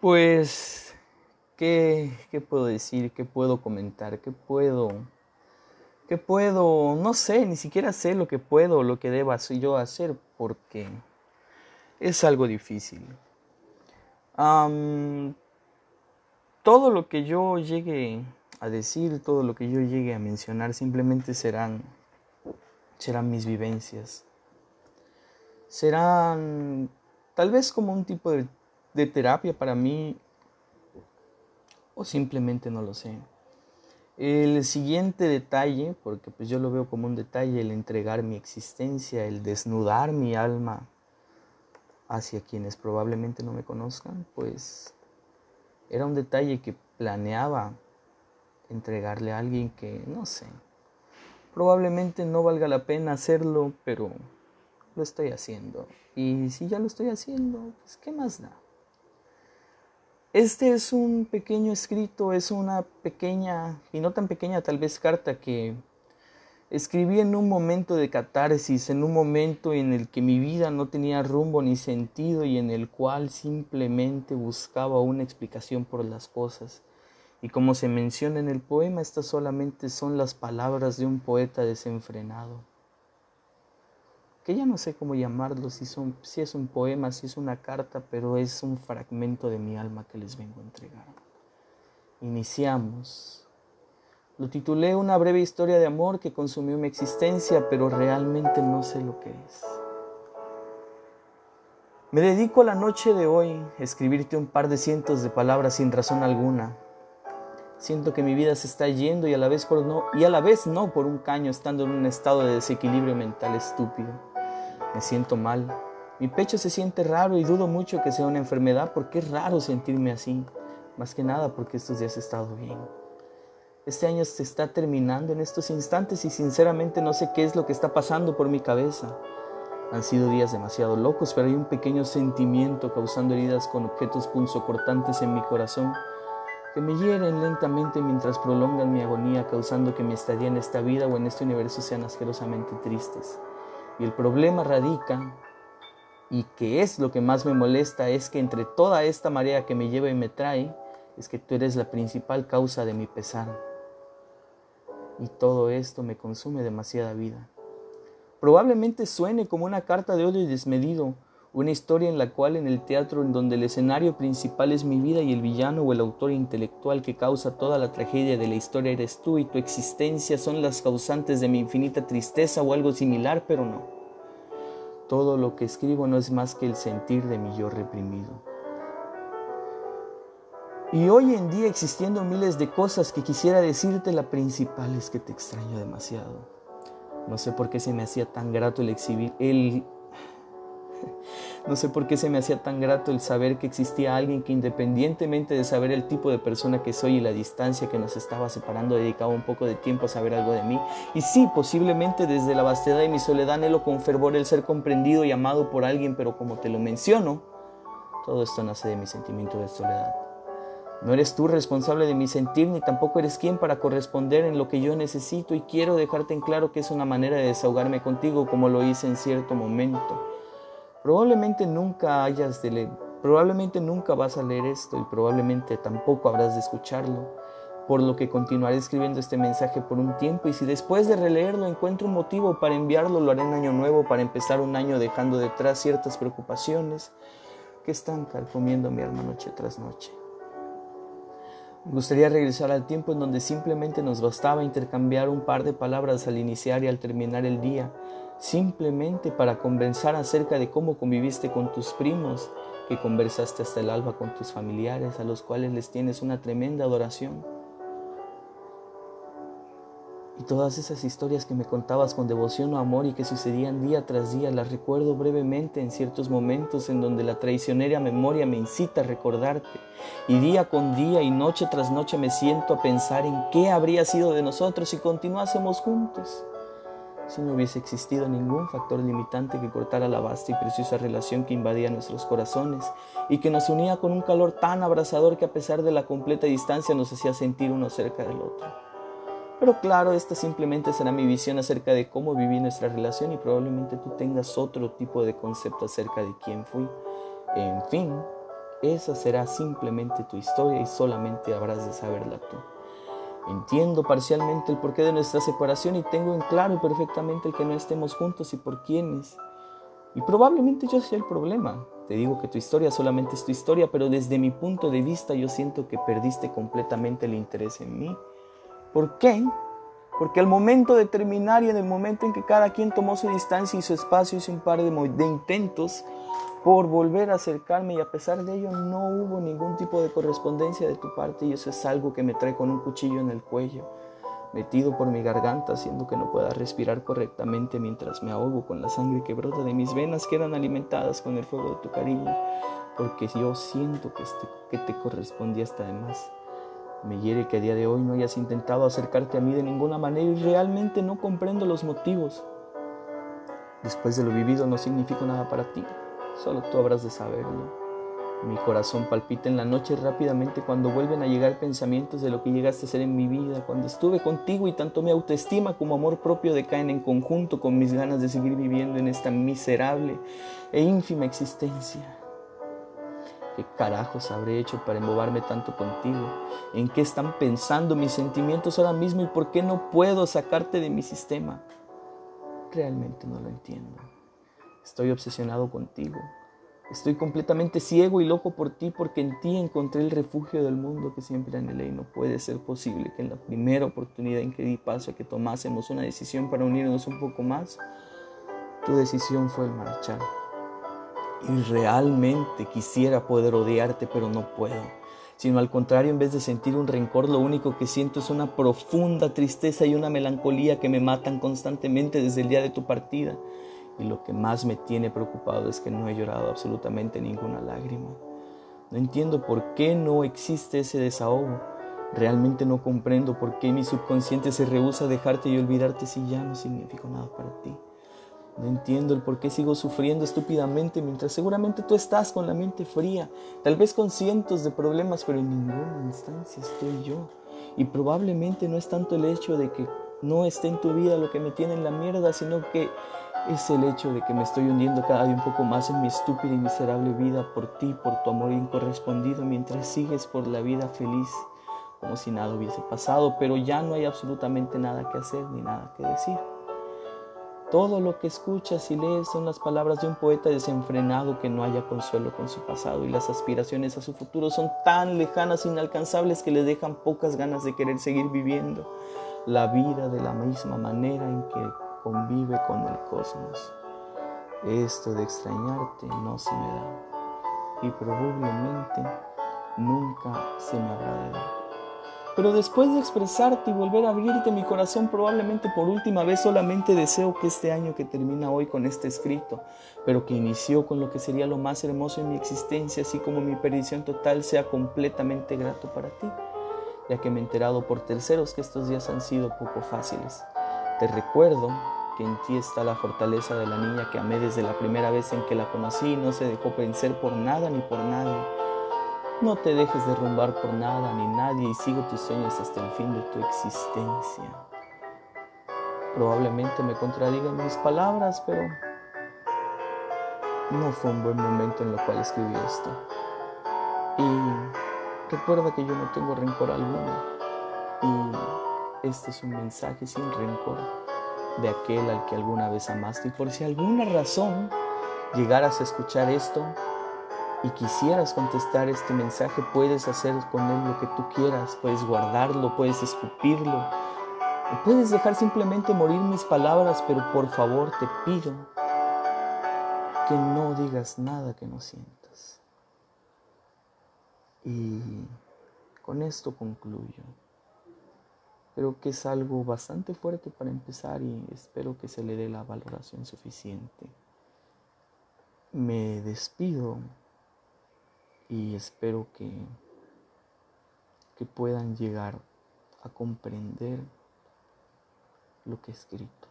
Pues, ¿qué, ¿qué puedo decir? ¿Qué puedo comentar? ¿Qué puedo? ¿Qué puedo? No sé, ni siquiera sé lo que puedo o lo que deba yo hacer porque es algo difícil. todo lo que yo llegue a decir, todo lo que yo llegue a mencionar simplemente serán, serán mis vivencias. Serán tal vez como un tipo de de terapia para mí o simplemente no lo sé. El siguiente detalle, porque pues yo lo veo como un detalle, el entregar mi existencia, el desnudar mi alma hacia quienes probablemente no me conozcan, pues era un detalle que planeaba entregarle a alguien que, no sé, probablemente no valga la pena hacerlo, pero lo estoy haciendo. Y si ya lo estoy haciendo, pues ¿qué más da? Este es un pequeño escrito, es una pequeña, y no tan pequeña tal vez carta que escribí en un momento de catarsis, en un momento en el que mi vida no tenía rumbo ni sentido y en el cual simplemente buscaba una explicación por las cosas. Y como se menciona en el poema, estas solamente son las palabras de un poeta desenfrenado que ya no sé cómo llamarlo, si, son, si es un poema, si es una carta, pero es un fragmento de mi alma que les vengo a entregar. Iniciamos. Lo titulé Una breve historia de amor que consumió mi existencia, pero realmente no sé lo que es. Me dedico a la noche de hoy a escribirte un par de cientos de palabras sin razón alguna. Siento que mi vida se está yendo y a la vez por no y a la vez no por un caño estando en un estado de desequilibrio mental estúpido. Me siento mal. Mi pecho se siente raro y dudo mucho que sea una enfermedad porque es raro sentirme así. Más que nada porque estos días he estado bien. Este año se está terminando en estos instantes y sinceramente no sé qué es lo que está pasando por mi cabeza. Han sido días demasiado locos, pero hay un pequeño sentimiento causando heridas con objetos punzocortantes en mi corazón que me hieren lentamente mientras prolongan mi agonía, causando que mi estadía en esta vida o en este universo sean asquerosamente tristes. Y el problema radica, y que es lo que más me molesta, es que entre toda esta marea que me lleva y me trae, es que tú eres la principal causa de mi pesar. Y todo esto me consume demasiada vida. Probablemente suene como una carta de odio y desmedido, una historia en la cual en el teatro en donde el escenario principal es mi vida y el villano o el autor intelectual que causa toda la tragedia de la historia eres tú y tu existencia son las causantes de mi infinita tristeza o algo similar, pero no. Todo lo que escribo no es más que el sentir de mi yo reprimido. Y hoy en día existiendo miles de cosas que quisiera decirte, la principal es que te extraño demasiado. No sé por qué se me hacía tan grato el exhibir, el no sé por qué se me hacía tan grato el saber que existía alguien que independientemente de saber el tipo de persona que soy y la distancia que nos estaba separando, dedicaba un poco de tiempo a saber algo de mí. Y sí, posiblemente desde la vastedad de mi soledad anhelo con fervor el ser comprendido y amado por alguien, pero como te lo menciono, todo esto nace de mi sentimiento de soledad. No eres tú responsable de mi sentir, ni tampoco eres quien para corresponder en lo que yo necesito y quiero dejarte en claro que es una manera de desahogarme contigo como lo hice en cierto momento. Probablemente nunca hayas de leer, probablemente nunca vas a leer esto y probablemente tampoco habrás de escucharlo, por lo que continuaré escribiendo este mensaje por un tiempo y si después de releerlo encuentro un motivo para enviarlo, lo haré en año nuevo para empezar un año dejando detrás ciertas preocupaciones que están carcomiendo mi alma noche tras noche. Me gustaría regresar al tiempo en donde simplemente nos bastaba intercambiar un par de palabras al iniciar y al terminar el día, simplemente para conversar acerca de cómo conviviste con tus primos, que conversaste hasta el alba con tus familiares, a los cuales les tienes una tremenda adoración. Y todas esas historias que me contabas con devoción o amor y que sucedían día tras día, las recuerdo brevemente en ciertos momentos en donde la traicionera memoria me incita a recordarte. Y día con día y noche tras noche me siento a pensar en qué habría sido de nosotros si continuásemos juntos si no hubiese existido ningún factor limitante que cortara la vasta y preciosa relación que invadía nuestros corazones y que nos unía con un calor tan abrasador que a pesar de la completa distancia nos hacía sentir uno cerca del otro. Pero claro, esta simplemente será mi visión acerca de cómo viví nuestra relación y probablemente tú tengas otro tipo de concepto acerca de quién fui. En fin, esa será simplemente tu historia y solamente habrás de saberla tú. Entiendo parcialmente el porqué de nuestra separación y tengo en claro perfectamente que no estemos juntos y por quiénes. Y probablemente yo sea el problema. Te digo que tu historia solamente es tu historia, pero desde mi punto de vista yo siento que perdiste completamente el interés en mí. ¿Por qué? Porque al momento de terminar y en el momento en que cada quien tomó su distancia y su espacio, hice un par de, de intentos por volver a acercarme y a pesar de ello no hubo ningún tipo de correspondencia de tu parte y eso es algo que me trae con un cuchillo en el cuello, metido por mi garganta haciendo que no pueda respirar correctamente mientras me ahogo con la sangre que brota de mis venas que eran alimentadas con el fuego de tu cariño, porque yo siento que, este, que te correspondía hasta además. Me hiere que a día de hoy no hayas intentado acercarte a mí de ninguna manera y realmente no comprendo los motivos. Después de lo vivido no significo nada para ti. Solo tú habrás de saberlo. Mi corazón palpita en la noche rápidamente cuando vuelven a llegar pensamientos de lo que llegaste a ser en mi vida, cuando estuve contigo y tanto mi autoestima como amor propio decaen en conjunto con mis ganas de seguir viviendo en esta miserable e ínfima existencia. ¿Qué carajos habré hecho para embobarme tanto contigo? ¿En qué están pensando mis sentimientos ahora mismo y por qué no puedo sacarte de mi sistema? Realmente no lo entiendo. Estoy obsesionado contigo. Estoy completamente ciego y loco por ti porque en ti encontré el refugio del mundo que siempre anhelé y no puede ser posible que en la primera oportunidad en que di paso a que tomásemos una decisión para unirnos un poco más, tu decisión fue el marchar. Y realmente quisiera poder odiarte, pero no puedo. Sino al contrario, en vez de sentir un rencor, lo único que siento es una profunda tristeza y una melancolía que me matan constantemente desde el día de tu partida y lo que más me tiene preocupado es que no he llorado absolutamente ninguna lágrima. No entiendo por qué no existe ese desahogo. Realmente no comprendo por qué mi subconsciente se rehúsa a dejarte y olvidarte si ya no significo nada para ti. No entiendo el por qué sigo sufriendo estúpidamente mientras seguramente tú estás con la mente fría, tal vez con cientos de problemas, pero en ninguna instancia estoy yo. Y probablemente no es tanto el hecho de que no esté en tu vida lo que me tiene en la mierda, sino que es el hecho de que me estoy hundiendo cada día un poco más en mi estúpida y miserable vida por ti, por tu amor incorrespondido, mientras sigues por la vida feliz, como si nada hubiese pasado, pero ya no hay absolutamente nada que hacer ni nada que decir. Todo lo que escuchas y lees son las palabras de un poeta desenfrenado que no haya consuelo con su pasado y las aspiraciones a su futuro son tan lejanas e inalcanzables que le dejan pocas ganas de querer seguir viviendo la vida de la misma manera en que convive con el cosmos. Esto de extrañarte no se me da y probablemente nunca se me habrá de dar. Pero después de expresarte y volver a abrirte mi corazón probablemente por última vez, solamente deseo que este año que termina hoy con este escrito, pero que inició con lo que sería lo más hermoso en mi existencia, así como mi perdición total, sea completamente grato para ti, ya que me he enterado por terceros que estos días han sido poco fáciles. Te recuerdo que en ti está la fortaleza de la niña que amé desde la primera vez en que la conocí y no se dejó vencer por nada ni por nadie. No te dejes derrumbar por nada ni nadie y sigue tus sueños hasta el fin de tu existencia. Probablemente me contradigan mis palabras, pero no fue un buen momento en el cual escribí esto. Y recuerda que yo no tengo rencor alguno. Y este es un mensaje sin rencor de aquel al que alguna vez amaste. Y por si alguna razón llegaras a escuchar esto y quisieras contestar este mensaje, puedes hacer con él lo que tú quieras. Puedes guardarlo, puedes escupirlo. Puedes dejar simplemente morir mis palabras, pero por favor te pido que no digas nada que no sientas. Y con esto concluyo. Creo que es algo bastante fuerte para empezar y espero que se le dé la valoración suficiente. Me despido y espero que, que puedan llegar a comprender lo que he escrito.